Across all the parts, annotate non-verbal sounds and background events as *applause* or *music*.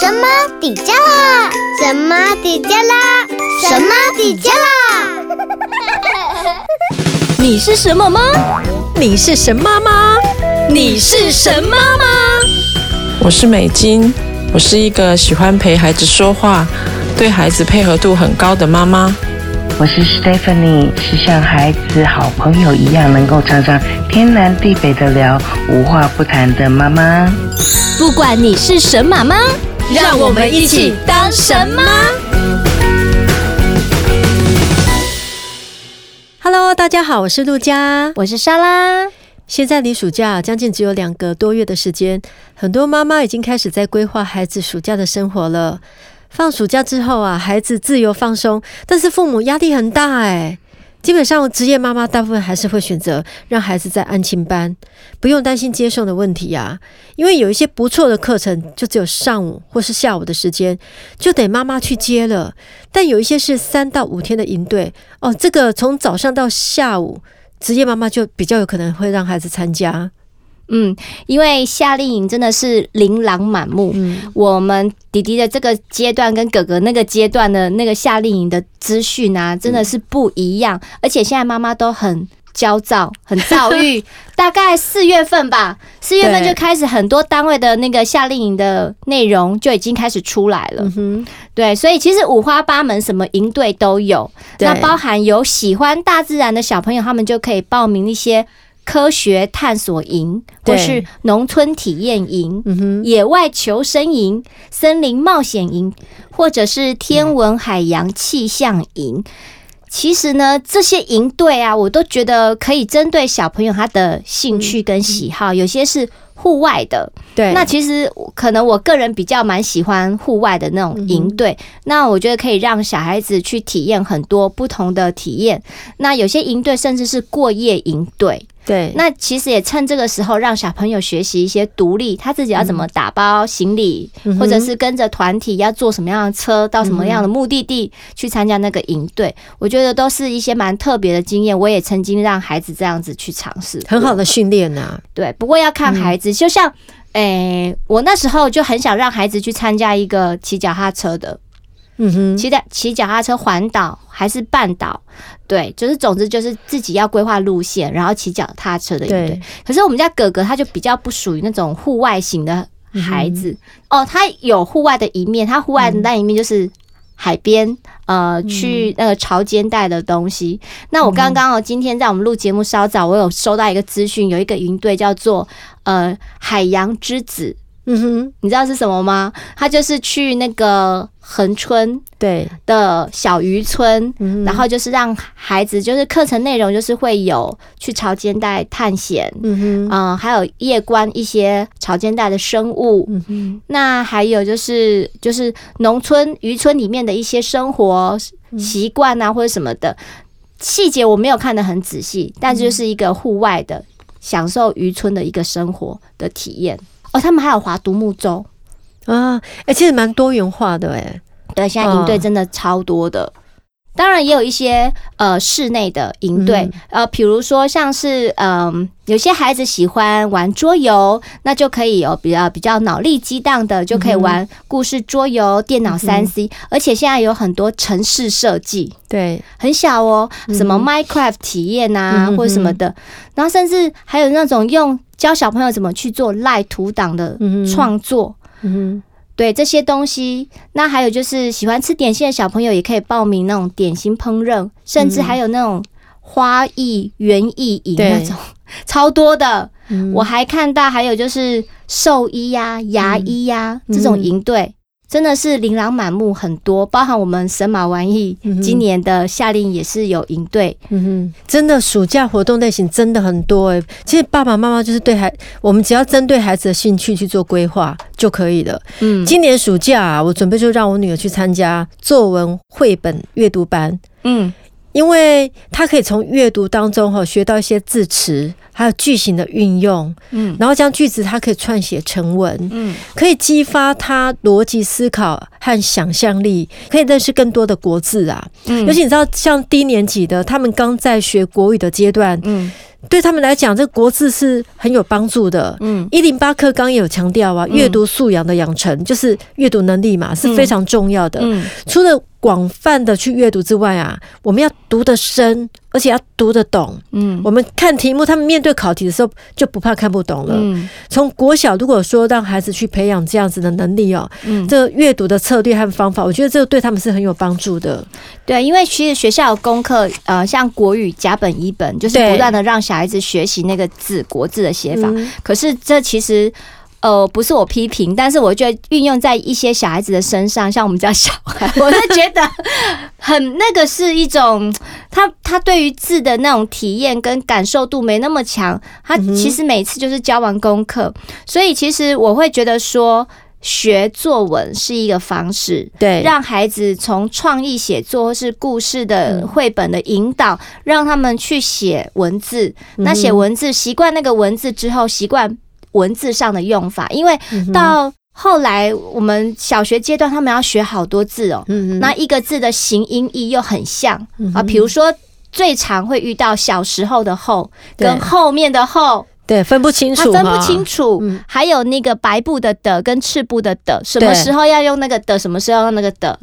神妈底加拉？神妈底加拉？神妈底加拉？*laughs* 你是什么吗？你是神妈吗？你是神妈吗？我是美金，我是一个喜欢陪孩子说话，对孩子配合度很高的妈妈。我是 Stephanie，是像孩子好朋友一样，能够常常天南地北的聊，无话不谈的妈妈。不管你是神妈妈，让我们一起当神妈。Hello，大家好，我是陆佳，我是莎拉。现在离暑假将近只有两个多月的时间，很多妈妈已经开始在规划孩子暑假的生活了。放暑假之后啊，孩子自由放松，但是父母压力很大哎。基本上，职业妈妈大部分还是会选择让孩子在安亲班，不用担心接送的问题呀。因为有一些不错的课程，就只有上午或是下午的时间，就得妈妈去接了。但有一些是三到五天的营队哦，这个从早上到下午，职业妈妈就比较有可能会让孩子参加。嗯，因为夏令营真的是琳琅满目。嗯，我们弟弟的这个阶段跟哥哥那个阶段的那个夏令营的资讯啊，真的是不一样。而且现在妈妈都很焦躁，很躁郁。*laughs* 大概四月份吧，四月份就开始很多单位的那个夏令营的内容就已经开始出来了。嗯，对，所以其实五花八门，什么营队都有。那包含有喜欢大自然的小朋友，他们就可以报名一些。科学探索营，或是农村体验营、野外求生营、森林冒险营，或者是天文海洋气象营。其实呢，这些营队啊，我都觉得可以针对小朋友他的兴趣跟喜好，有些是。户外的，对，那其实可能我个人比较蛮喜欢户外的那种营队，嗯，那我觉得可以让小孩子去体验很多不同的体验。那有些营队甚至是过夜营队。对，那其实也趁这个时候让小朋友学习一些独立，他自己要怎么打包行李，嗯、或者是跟着团体要坐什么样的车到什么样的目的地去参加那个营队，我觉得都是一些蛮特别的经验。我也曾经让孩子这样子去尝试，很好的训练呐。对，不过要看孩子，就像诶、欸，我那时候就很想让孩子去参加一个骑脚踏车的。嗯哼，骑的骑脚踏车环岛还是半岛，对，就是总之就是自己要规划路线，然后骑脚踏车的一对。可是我们家哥哥他就比较不属于那种户外型的孩子、嗯、哦，他有户外的一面，他户外的那一面就是海边、嗯，呃，去那个潮间带的东西。嗯、那我刚刚哦，今天在我们录节目稍早，我有收到一个资讯，有一个营队叫做呃海洋之子。嗯哼，你知道是什么吗？他就是去那个恒春对。的小渔村，然后就是让孩子，就是课程内容就是会有去潮间带探险，嗯哼，啊，还有夜观一些潮间带的生物，嗯哼，那还有就是就是农村渔村里面的一些生活习惯啊或者什么的。细节我没有看得很仔细，但就是一个户外的享受渔村的一个生活的体验。哦，他们还有划独木舟啊！哎、欸，其实蛮多元化的哎。对，现在营队真的超多的。当然也有一些呃室内的营队、嗯，呃，比如说像是嗯、呃，有些孩子喜欢玩桌游，那就可以有比较比较脑力激荡的，就可以玩故事桌游、电脑三 C，而且现在有很多城市设计，对，很小哦，什么 Minecraft 体验啊、嗯，或者什么的，然后甚至还有那种用。教小朋友怎么去做赖图档的创作，对这些东西。那还有就是喜欢吃点心的小朋友也可以报名那种点心烹饪，甚至还有那种花艺园艺营那种，*laughs* 超多的。我还看到还有就是兽医呀、牙医呀这种营队。真的是琳琅满目，很多，包含我们神马玩意今年的夏令也是有营队，嗯哼，真的暑假活动类型真的很多哎。其实爸爸妈妈就是对孩，我们只要针对孩子的兴趣去做规划就可以了。嗯，今年暑假啊，我准备就让我女儿去参加作文绘本阅读班。嗯，因为他可以从阅读当中哈学到一些字词，还有句型的运用，嗯，然后将句子他可以串写成文，嗯，可以激发他逻辑思考和想象力，可以认识更多的国字啊，嗯，尤其你知道像低年级的，他们刚在学国语的阶段，嗯。对他们来讲，这个国字是很有帮助的。嗯，一零八课纲也有强调啊，阅读素养的养成就是阅读能力嘛，是非常重要的。嗯，除了广泛的去阅读之外啊，我们要读得深，而且要读得懂。嗯，我们看题目，他们面对考题的时候就不怕看不懂了。嗯，从国小如果说让孩子去培养这样子的能力哦，嗯，这个阅读的策略和方法，我觉得这个对他们是很有帮助的。对，因为其实学校有功课，呃，像国语甲本乙本，就是不断的让小孩子学习那个字国字的写法。嗯，可是这其实。呃，不是我批评，但是我觉得运用在一些小孩子的身上，像我们家小孩，*laughs* 我是觉得很那个是一种他他对于字的那种体验跟感受度没那么强。他其实每次就是交完功课，所以其实我会觉得说学作文是一个方式，对，让孩子从创意写作或是故事的绘本的引导，让他们去写文字。那写文字习惯那个文字之后，习惯。文字上的用法，因为到后来我们小学阶段，他们要学好多字哦。那一个字的形音义又很像啊，比如说最常会遇到小时候的后跟后面的后，对，分不清楚，他分不清楚。还有那个白布的的跟赤布的的，什么时候要用那个的，什么时候要用那个的？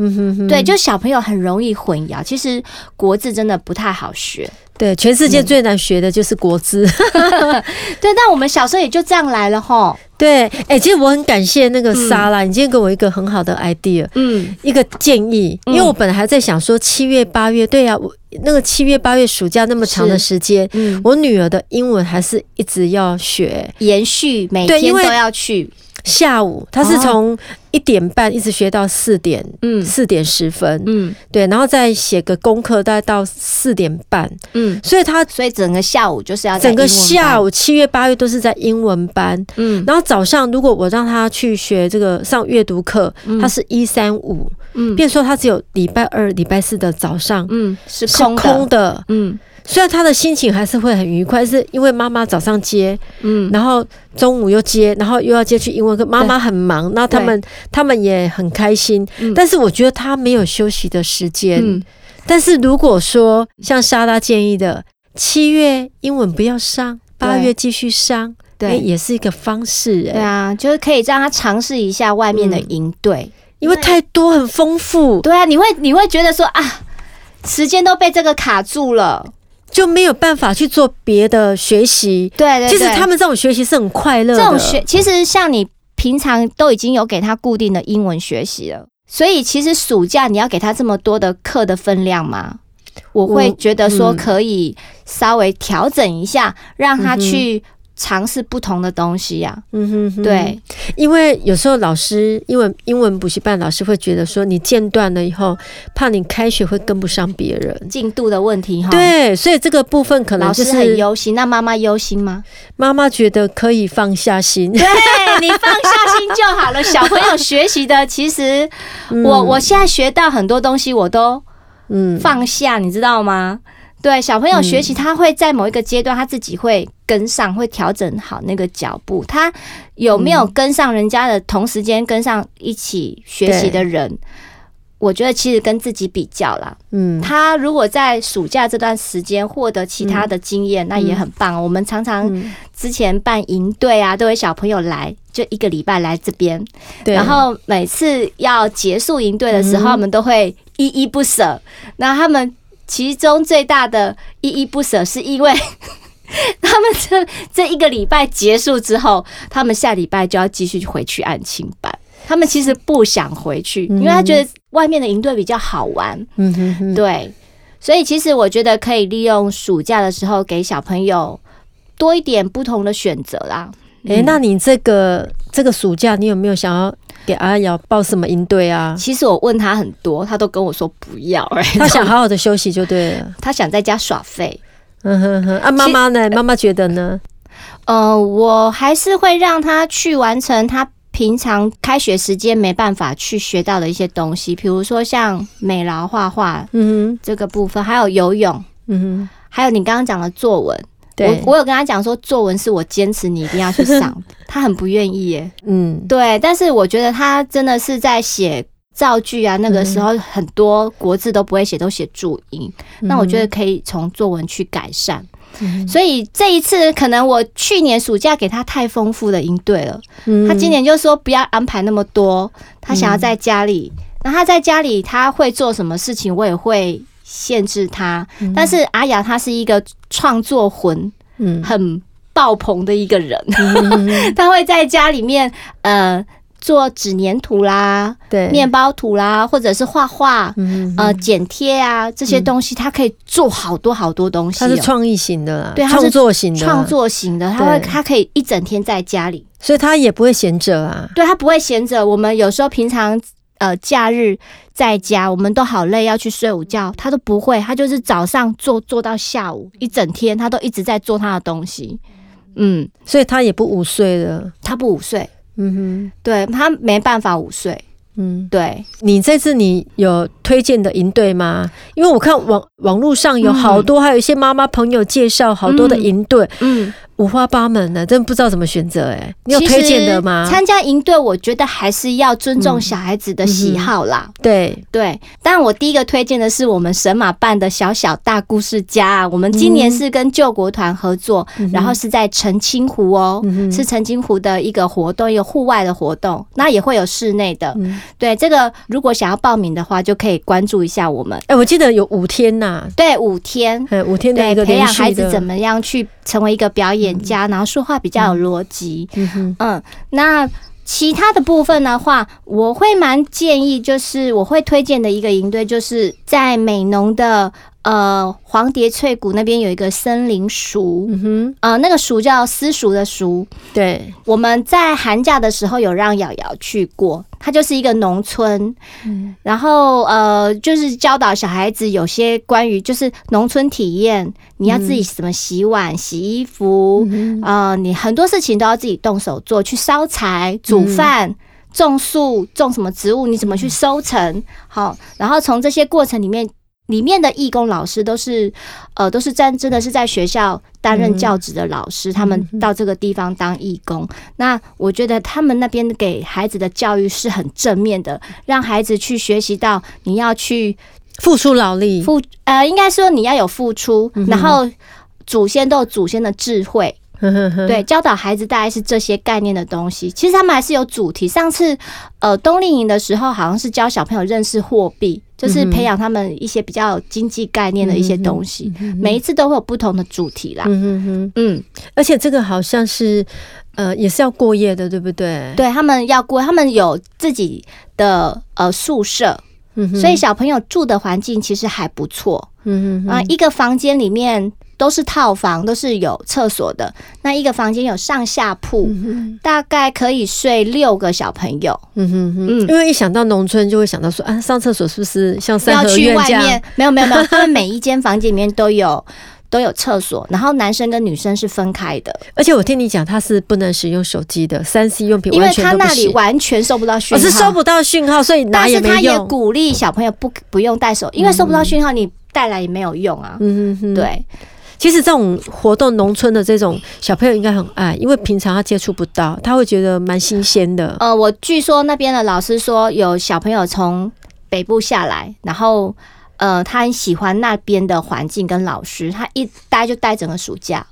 对，就小朋友很容易混淆。其实国字真的不太好学。对，全世界最难学的就是国字。嗯、*laughs* 对，但我们小时候也就这样来了吼。对，哎、欸，其实我很感谢那个莎拉，嗯、你今天给我一个很好的 idea，嗯，一个建议，因为我本来还在想说七月八月，对呀、啊，我那个七月八月暑假那么长的时间，嗯，我女儿的英文还是一直要学，延续每天都要去。下午他是从一点半一直学到四点，嗯，四点十分，嗯，对，然后再写个功课，大概到四点半，嗯，所以他所以整个下午就是要整个下午七月八月都是在英文班，嗯，然后早上如果我让他去学这个上阅读课，他是一三五，嗯，变说他只有礼拜二、礼拜四的早上，嗯，是空的，嗯。虽然他的心情还是会很愉快，是因为妈妈早上接，嗯，然后中午又接，然后又要接去英文课，妈妈很忙，那他们他们也很开心，但是我觉得他没有休息的时间。嗯，但是如果说像莎拉建议的，七月英文不要上，八月继续上，对，也是一个方式。哎，对啊，就是可以让他尝试一下外面的营队，因为太多很丰富。对啊，你会你会觉得说啊，时间都被这个卡住了。就没有办法去做别的学习。对对，其实他们这种学习是很快乐的。这种学其实像你平常都已经有给他固定的英文学习了，所以其实暑假你要给他这么多的课的分量吗？我会觉得说可以稍微调整一下，让他去。尝试不同的东西呀、啊，嗯哼，哼，对，因为有时候老师，因为英文补习班老师会觉得说，你间断了以后，怕你开学会跟不上别人，进度的问题哈。对，所以这个部分可能就是很忧心。那妈妈忧心吗？妈妈觉得可以放下心，对，你放下心就好了。小朋友学习的，其实 *laughs* 我我现在学到很多东西，我都嗯放下，你知道吗？对，小朋友学习，他会在某一个阶段，他自己会跟上，会调整好那个脚步。他有没有跟上人家的同时间跟上一起学习的人？我觉得其实跟自己比较啦。嗯，他如果在暑假这段时间获得其他的经验，那也很棒。我们常常之前办营队啊，都有小朋友来，就一个礼拜来这边，然后每次要结束营队的时候，我们都会依依不舍。那他们。其中最大的依依不舍，是因为 *laughs* 他们这这一个礼拜结束之后，他们下礼拜就要继续回去安亲班。他们其实不想回去，因为他觉得外面的营队比较好玩。嗯哼哼，对，所以其实我觉得可以利用暑假的时候给小朋友多一点不同的选择啦。诶、欸，那你这个这个暑假，你有没有想要？给阿瑶报什么营队啊？其实我问他很多，他都跟我说不要。*laughs* 他想好好的休息就对了，他想在家耍废。嗯哼哼。啊，妈妈呢？妈妈觉得呢？呃，我还是会让他去完成他平常开学时间没办法去学到的一些东西，比如说像美劳画画，嗯哼，这个部分，还有游泳，嗯哼，还有你刚刚讲的作文，对，我我有跟他讲说，作文是我坚持你一定要去上，*laughs* 他很不愿意耶，嗯，对，但是我觉得他真的是在写造句啊，那个时候很多国字都不会写，都写注音，那我觉得可以从作文去改善。所以这一次可能我去年暑假给他太丰富的营队了，他今年就说不要安排那么多，他想要在家里。那他在家里他会做什么事情，我也会限制他。但是阿雅他是一个创作魂很爆棚的一个人，*laughs* 他会在家里面呃。做纸黏土啦，对，面包土啦，或者是画画，嗯、呃，剪贴啊，这些东西，他可以做好多好多东西。他是创意型的，对，创作型的，创作型的，他会，他可以一整天在家里，所以他也不会闲着啊。对，他不会闲着。我们有时候平常呃假日在家，我们都好累要去睡午觉，他都不会，他就是早上做做到下午一整天，他都一直在做他的东西。嗯，所以他也不午睡了，他不午睡。嗯哼，对，他没办法午睡。嗯，对，你这次你有推荐的营队吗？因为我看网网络上有好多，还有一些妈妈朋友介绍好多的营队。嗯。五花八门的，真不知道怎么选择哎。你有推荐的吗？参加营队，我觉得还是要尊重小孩子的喜好啦。对对，但我第一个推荐的是我们神马办的小小大故事家。我们今年是跟救国团合作，然后是在澄清湖哦，是澄清湖的一个活动，一个户外的活动，那也会有室内的。对，这个如果想要报名的话，就可以关注一下我们。哎，我记得有五天呐。对，五天，五天的一个培养孩子怎么样去成为一个表演家，然后说话比较有逻辑。嗯，那其他的部分的话，我会蛮建议，就是我会推荐的一个营队，就是在美农的。呃，黄蝶翠谷那边有一个森林塾，嗯哼，呃，那个塾叫私塾的塾。对，我们在寒假的时候有让瑶瑶去过，它就是一个农村，嗯，然后呃，就是教导小孩子有些关于就是农村体验，你要自己怎么洗碗、洗衣服，嗯，呃，你很多事情都要自己动手做，去烧柴、煮饭、种树、种什么植物，你怎么去收成？好，然后从这些过程里面。里面的义工老师都是，呃，都是在真的是在学校担任教职的老师，他们到这个地方当义工。那我觉得他们那边给孩子的教育是很正面的，让孩子去学习到你要去付出劳力，付呃，应该说你要有付出，然后祖先都有祖先的智慧。*laughs* 对，教导孩子大概是这些概念的东西。其实他们还是有主题。上次呃冬令营的时候，好像是教小朋友认识货币，就是培养他们一些比较经济概念的一些东西。每一次都会有不同的主题啦。嗯嗯嗯，而且这个好像是呃也是要过夜的，对不对？对，他们要过，他们有自己的呃宿舍，所以小朋友住的环境其实还不错。嗯嗯啊，一个房间里面。都是套房，都是有厕所的。那一个房间有上下铺，嗯、大概可以睡六个小朋友。嗯哼哼，嗯，因为一想到农村，就会想到说啊，上厕所是不是像三合院这样？要去外面？没有没有没有，他们每一间房间里面都有 *laughs* 都有厕所，然后男生跟女生是分开的。而且我听你讲，他是不能使用手机的，三 C 用品完全不，因为他那里完全收不到讯号，我是收不到讯号，所以拿也没用。但是他也鼓励小朋友不不用带手，因为收不到讯号，你带来也没有用啊。嗯哼哼，对。其实这种活动，农村的这种小朋友应该很爱，因为平常他接触不到，他会觉得蛮新鲜的。呃，我据说那边的老师说，有小朋友从北部下来，然后呃，他很喜欢那边的环境跟老师，他一待就待整个暑假。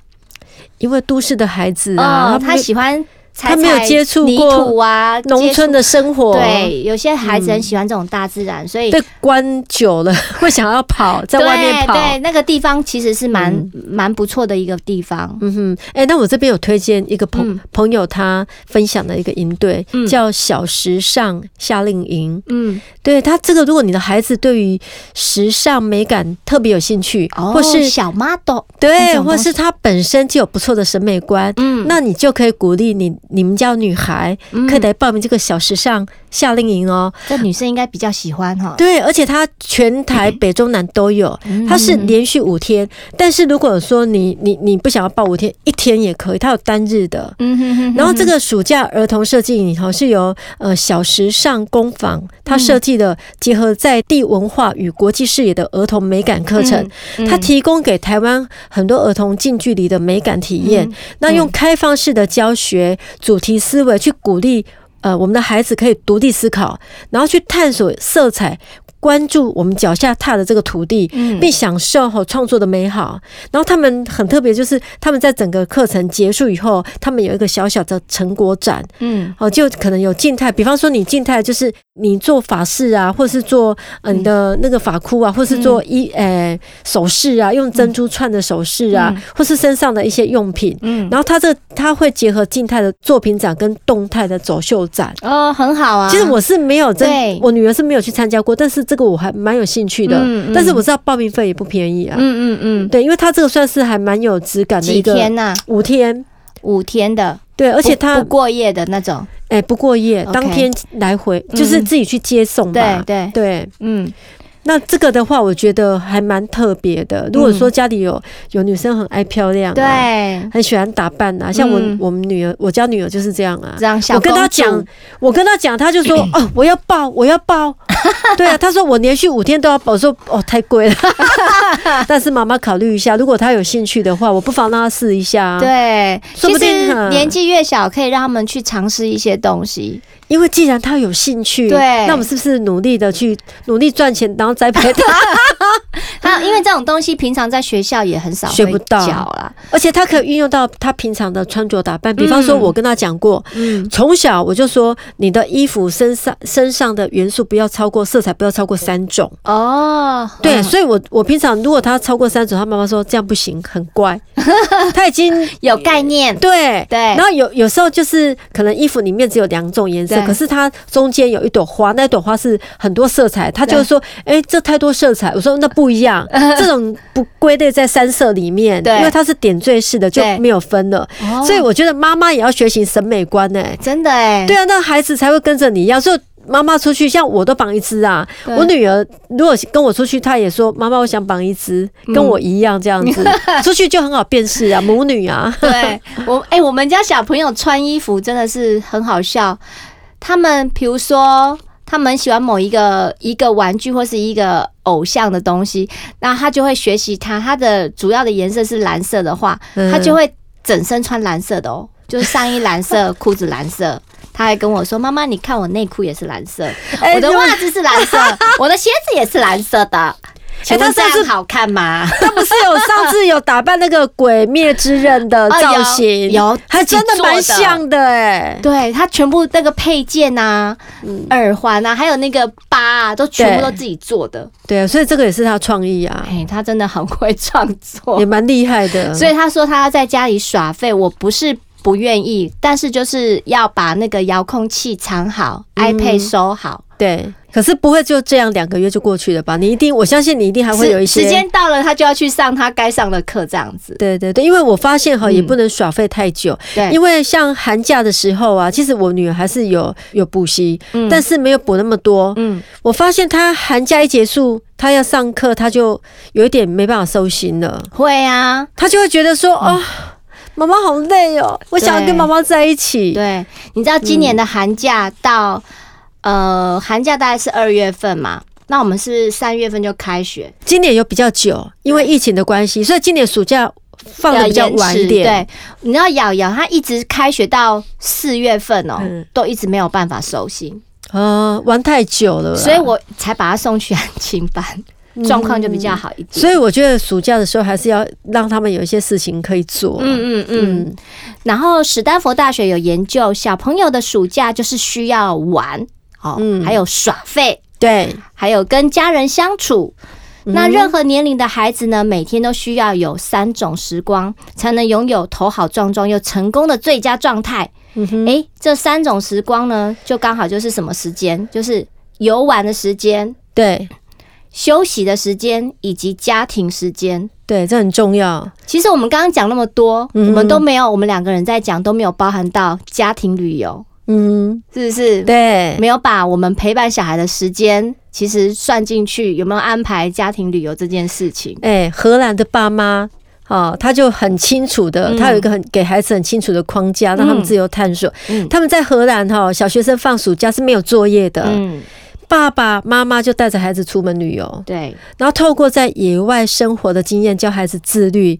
因为都市的孩子啊，呃、他喜欢。他没有接触过泥土啊，农村的生活。对，有些孩子很喜欢这种大自然，嗯、所以被关久了 *laughs* 会想要跑，在外面跑。对，对，那个地方其实是蛮蛮、嗯、不错的一个地方。嗯哼，哎、欸，那我这边有推荐一个朋、嗯、朋友他分享的一个营队，嗯、叫小时尚夏令营。嗯，对他这个，如果你的孩子对于时尚美感特别有兴趣，哦、或是小 model，对，或是他本身就有不错的审美观，嗯，那你就可以鼓励你。你们家女孩可以来报名这个小时尚夏令营哦。这女生应该比较喜欢哈。对，而且它全台北中南都有，它是连续五天。但是如果说你你你不想要报五天，一天也可以，它有单日的。嗯哼哼。然后这个暑假儿童设计营头是由呃小时尚工坊它设计的结合在地文化与国际视野的儿童美感课程，它提供给台湾很多儿童近距离的美感体验。那用开放式的教学主题思维去鼓励呃我们的孩子可以独立思考，然后去探索色彩。关注我们脚下踏的这个土地，并享受和创作的美好。然后他们很特别，就是他们在整个课程结束以后，他们有一个小小的成果展。嗯，哦，就可能有静态，比方说你静态就是你做法饰啊，或是做嗯的那个发箍啊，或是做一诶首饰啊，用珍珠串的首饰啊，或是身上的一些用品。嗯，然后它这它会结合静态的作品展跟动态的走秀展。哦，很好啊。其实我是没有真，我女儿是没有去参加过，但是这。这个我还蛮有兴趣的，嗯嗯、但是我知道报名费也不便宜啊。嗯嗯嗯，对，因为它这个算是还蛮有质感的一个。几天呐、啊？五天，五天的。对，而且他不，不过夜的那种。哎，不过夜，当天来回就是自己去接送吧。对对对，嗯。那这个的话，我觉得还蛮特别的。如果说家里有有女生很爱漂亮，对，很喜欢打扮啊，像我我们女儿，我家女儿就是这样啊。这样。我跟她讲，我跟她讲，她就说 *clears throat* 哦，我要抱，我要抱。*laughs* 对啊，她说我连续五天都要抱，我说哦，太贵了。*laughs* 但是妈妈考虑一下，如果她有兴趣的话，我不妨让她试一下。啊对，说不定年纪越小，可以让他们去尝试一些东西。因为既然他有兴趣，对，那我们是不是努力的去努力赚钱，然后栽培他？*laughs* 他因为这种东西平常在学校也很少学不到啦，而且他可以运用到他平常的穿着打扮。比方说，我跟他讲过，嗯，从小我就说，你的衣服身上身上的元素不要超过色彩，不要超过三种哦。对，所以我我平常如果他超过三种，他妈妈说这样不行，很怪。*laughs* 他已经有概念，对对。然后有有时候就是可能衣服里面只有两种颜色。可是它中间有一朵花，那朵花是很多色彩。他就是说，哎、欸，这太多色彩。我说那不一样，*laughs* 这种不归类在三色里面，因为它是点缀式的，就没有分了。所以我觉得妈妈也要学习审美观呢、欸，真的哎、欸，对啊，那孩子才会跟着你一样。所以妈妈出去，像我都绑一只啊。我女儿如果跟我出去，她也说妈妈，我想绑一只，跟我一样这样子，嗯、*laughs* 出去就很好辨识啊，母女啊。对我，哎、欸，我们家小朋友穿衣服真的是很好笑。他们比如说，他们喜欢某一个一个玩具或是一个偶像的东西，那他就会学习它。它的主要的颜色是蓝色的话，他就会整身穿蓝色的哦，就是上衣蓝色，裤子蓝色。*laughs* 他还跟我说：“妈妈，你看我内裤也是蓝色，我的袜子是蓝色，*laughs* 我的鞋子也是蓝色的。”哎，他这样好看吗？*laughs* 他不是有上次有打扮那个鬼灭之刃的造型，有，还真的蛮像的哎。对，他全部那个配件啊、耳环啊，还有那个疤啊，都全部都自己做的。对啊，所以这个也是他创意啊。哎，他真的很会创作，也蛮厉害的。所以他说他要在家里耍废，我不是不愿意，但是就是要把那个遥控器藏好，iPad 收好。对。可是不会就这样两个月就过去了吧？你一定，我相信你一定还会有一些时间到了，他就要去上他该上的课，这样子。对对对，因为我发现哈，也不能耍废太久。对，因为像寒假的时候啊，其实我女儿还是有有补习，但是没有补那么多。嗯，我发现她寒假一结束，她要上课，她就有一点没办法收心了。会啊，她就会觉得说，哦，妈妈好累哦，我想要跟妈妈在一起。对，你知道今年的寒假到。呃，寒假大概是二月份嘛，那我们是三月份就开学。今年有比较久，因为疫情的关系，所以今年暑假放的比较晚一点。对，你知道瑶瑶她一直开学到四月份哦，嗯、都一直没有办法收心，呃，玩太久了，所以我才把她送去安亲班，状况就比较好一点。所以我觉得暑假的时候还是要让他们有一些事情可以做。嗯嗯嗯。然后史丹佛大学有研究，小朋友的暑假就是需要玩。嗯，还有耍废，对，还有跟家人相处。那任何年龄的孩子呢，每天都需要有三种时光，才能拥有头好壮壮又成功的最佳状态。嗯哼，诶，这三种时光呢，就刚好就是什么时间？就是游玩的时间，对，休息的时间以及家庭时间。对，这很重要。其实我们刚刚讲那么多，嗯、我们都没有，我们两个人在讲都没有包含到家庭旅游，嗯，是不是？对，没有把我们陪伴小孩的时间其实算进去，有没有安排家庭旅游这件事情？哎，荷兰的爸妈哦，他就很清楚的，嗯、他有一个很给孩子很清楚的框架，让他们自由探索。嗯、他们在荷兰哈，小学生放暑假是没有作业的。嗯。爸爸妈妈就带着孩子出门旅游，对，然后透过在野外生活的经验教孩子自律。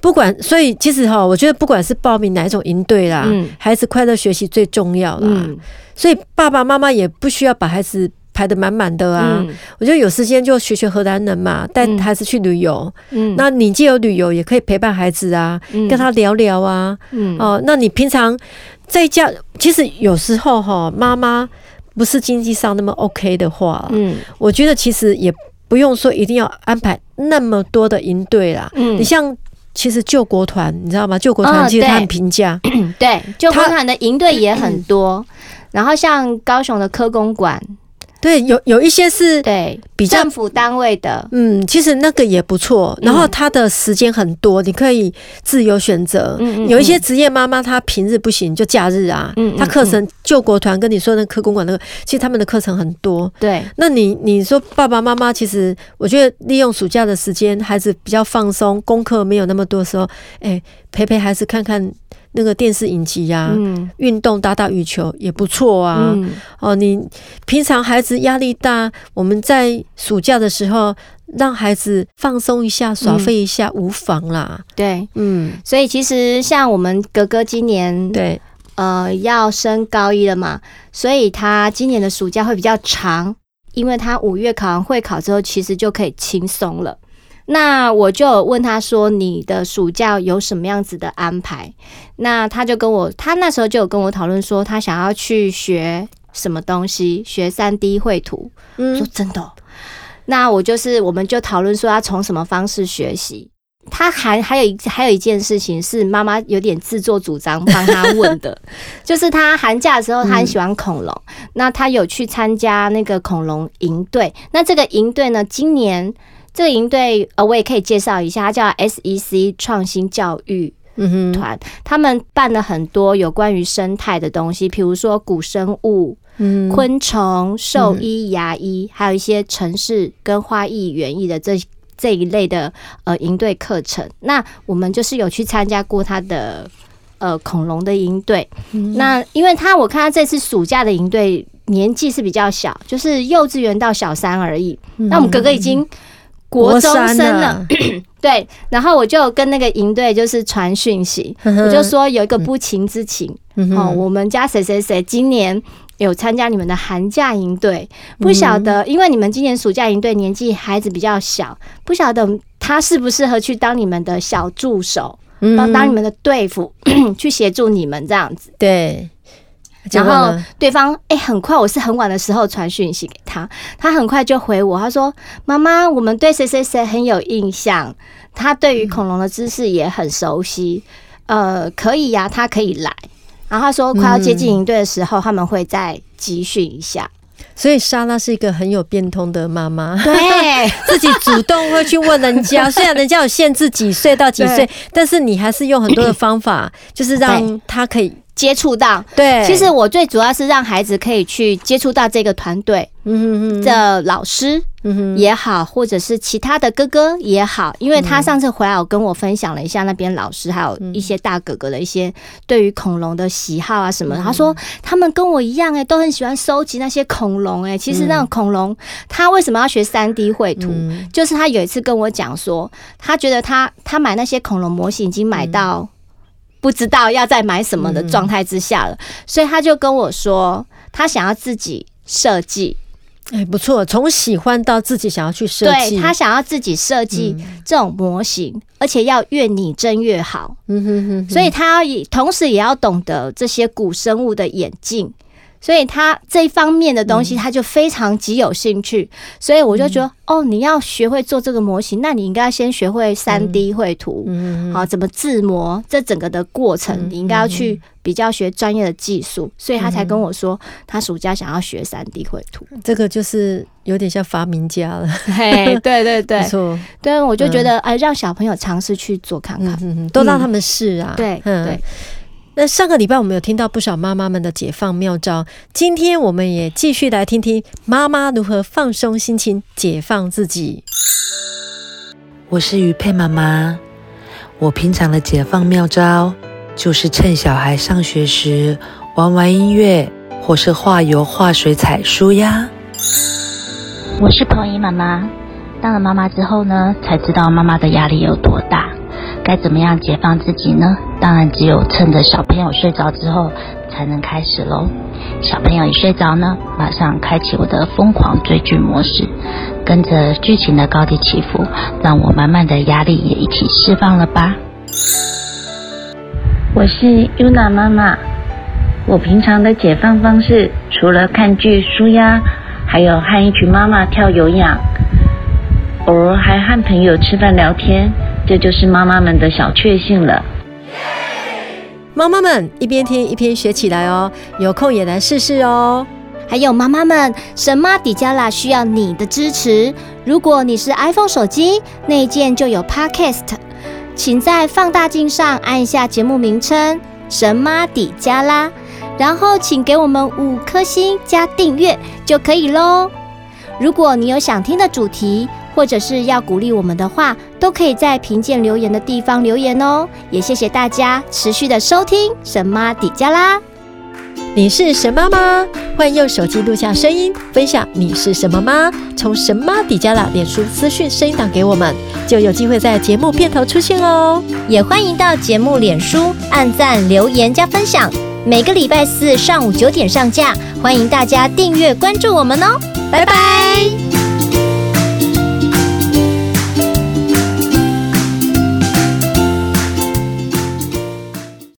不管，所以其实哈，我觉得不管是报名哪一种营队啦，嗯、孩子快乐学习最重要啦。嗯、所以爸爸妈妈也不需要把孩子排得满满的啊。嗯、我觉得有时间就学学荷兰人嘛，带孩子去旅游。嗯，那你既有旅游，也可以陪伴孩子啊，嗯、跟他聊聊啊。嗯，哦，那你平常在家，其实有时候哈，妈妈。不是经济上那么 OK 的话，嗯，我觉得其实也不用说一定要安排那么多的营队啦。嗯，你像其实救国团，你知道吗？救国团其实他很平价，*coughs* 对，救国团的营队也很多。然后像高雄的科工馆。对，有有一些是对比较政府单位的，嗯，其实那个也不错。然后他的时间很多，你可以自由选择。嗯，有一些职业妈妈，她平日不行，就假日啊。嗯，她课程救国团跟你说那科公馆那个，其实他们的课程很多。对，那你你说爸爸妈妈，其实我觉得利用暑假的时间，孩子比较放松，功课没有那么多的时候，哎，陪陪孩子看看。那个电视影集呀、啊，运、嗯、动打打羽球也不错啊。嗯、哦，你平常孩子压力大，我们在暑假的时候让孩子放松一下、耍废一下，无妨啦。对，嗯，所以其实像我们哥哥今年对，呃，要升高一了嘛，所以他今年的暑假会比较长，因为他五月考完会考之后，其实就可以轻松了。那我就问他说：“你的暑假有什么样子的安排？”那他就跟我，他那时候就有跟我讨论说，他想要去学什么东西，学三 D 绘图。嗯，说真的喔。那我就是，我们就讨论说，要从什么方式学习。他还还有一还有一件事情是妈妈有点自作主张帮他问的，*laughs* 就是他寒假的时候他很喜欢恐龙，那他有去参加那个恐龙营队。那这个营队呢，今年。这个营队，呃，我也可以介绍一下，它叫 SEC 创新教育团。他们办了很多有关于生态的东西，比如说古生物、昆虫、兽医、牙医，还有一些城市跟花艺园艺的这这一类的呃营队课程。那我们就是有去参加过他的呃恐龙的营队。那因为他我看他这次暑假的营队年纪是比较小，就是幼稚园到小三而已。那我们哥哥已经。国中生了，*clears throat* 对，然后我就跟那个营队就是传讯息，我就说有一个不情之请哦，我们家谁谁谁今年有参加你们的寒假营队，不晓得因为你们今年暑假营队年纪孩子比较小，不晓得他适不适合去当你们的小助手，帮当你们的队服 *clears throat* 去协助你们这样子，对。然后对方哎，很快，我是很晚的时候传讯息给他，他很快就回我，他说：“妈妈，我们对谁谁谁很有印象，他对于恐龙的知识也很熟悉，呃，可以呀，他可以来。”然后他说快要接近营队的时候，他们会再集训一下。所以莎拉是一个很有变通的妈妈，对，*laughs* 自己主动会去问人家，*laughs* 虽然人家有限制几岁到几岁，但是你还是用很多的方法，就是让他可以。接触到，对，其实我最主要是让孩子可以去接触到这个团队的老师也好，或者是其他的哥哥也好，因为他上次回来，我跟我分享了一下那边老师还有一些大哥哥的一些对于恐龙的喜好啊什么，他说他们跟我一样哎，都很喜欢收集那些恐龙哎，其实那种恐龙他为什么要学三 D 绘图？就是他有一次跟我讲说，他觉得他他买那些恐龙模型已经买到。不知道要再买什么的状态之下了，所以他就跟我说，他想要自己设计。哎，不错，从喜欢到自己想要去设计，对，他想要自己设计这种模型，而且要越拟真越好。嗯哼哼，所以他要同时也要懂得这些古生物的演进。所以他这一方面的东西他就非常极有兴趣，所以我就觉得哦，你要学会做这个模型，那你应该要先学会三 D 绘图，好，怎么自模，这整个的过程你应该要去比较学专业的技术，所以他才跟我说他暑假想要学三 D 绘图，这个就是有点像发明家了，嘿，对对对，没错，对，我就觉得哎，让小朋友尝试去做看看，都让他们试啊，对对。那上个礼拜我们有听到不少妈妈们的解放妙招，今天我们也继续来听听妈妈如何放松心情、解放自己。我是于佩妈妈，我平常的解放妙招就是趁小孩上学时玩玩音乐，或是画油、画水彩书呀。我是彭怡妈妈，当了妈妈之后呢，才知道妈妈的压力有多大。该怎么样解放自己呢？当然，只有趁着小朋友睡着之后才能开始喽。小朋友一睡着呢，马上开启我的疯狂追剧模式，跟着剧情的高低起伏，让我满满的压力也一起释放了吧。我是 Yuna 妈妈，我平常的解放方式除了看剧舒压，还有和一群妈妈跳有氧，偶尔还和朋友吃饭聊天。这就是妈妈们的小确幸了。妈妈们一边听一边学起来哦，有空也来试试哦。还有妈妈们，神妈底加拉需要你的支持。如果你是 iPhone 手机，内建就有 Podcast，请在放大镜上按一下节目名称“神妈底加拉”，然后请给我们五颗星加订阅就可以喽。如果你有想听的主题，或者是要鼓励我们的话，都可以在评鉴留言的地方留言哦。也谢谢大家持续的收听神妈底加啦。你是神妈吗？欢迎用手机录下声音，分享你是什么妈？从神妈底加啦脸书资讯声音档给我们，就有机会在节目片头出现哦。也欢迎到节目脸书按赞、留言加分享。每个礼拜四上午九点上架，欢迎大家订阅关注我们哦。拜拜。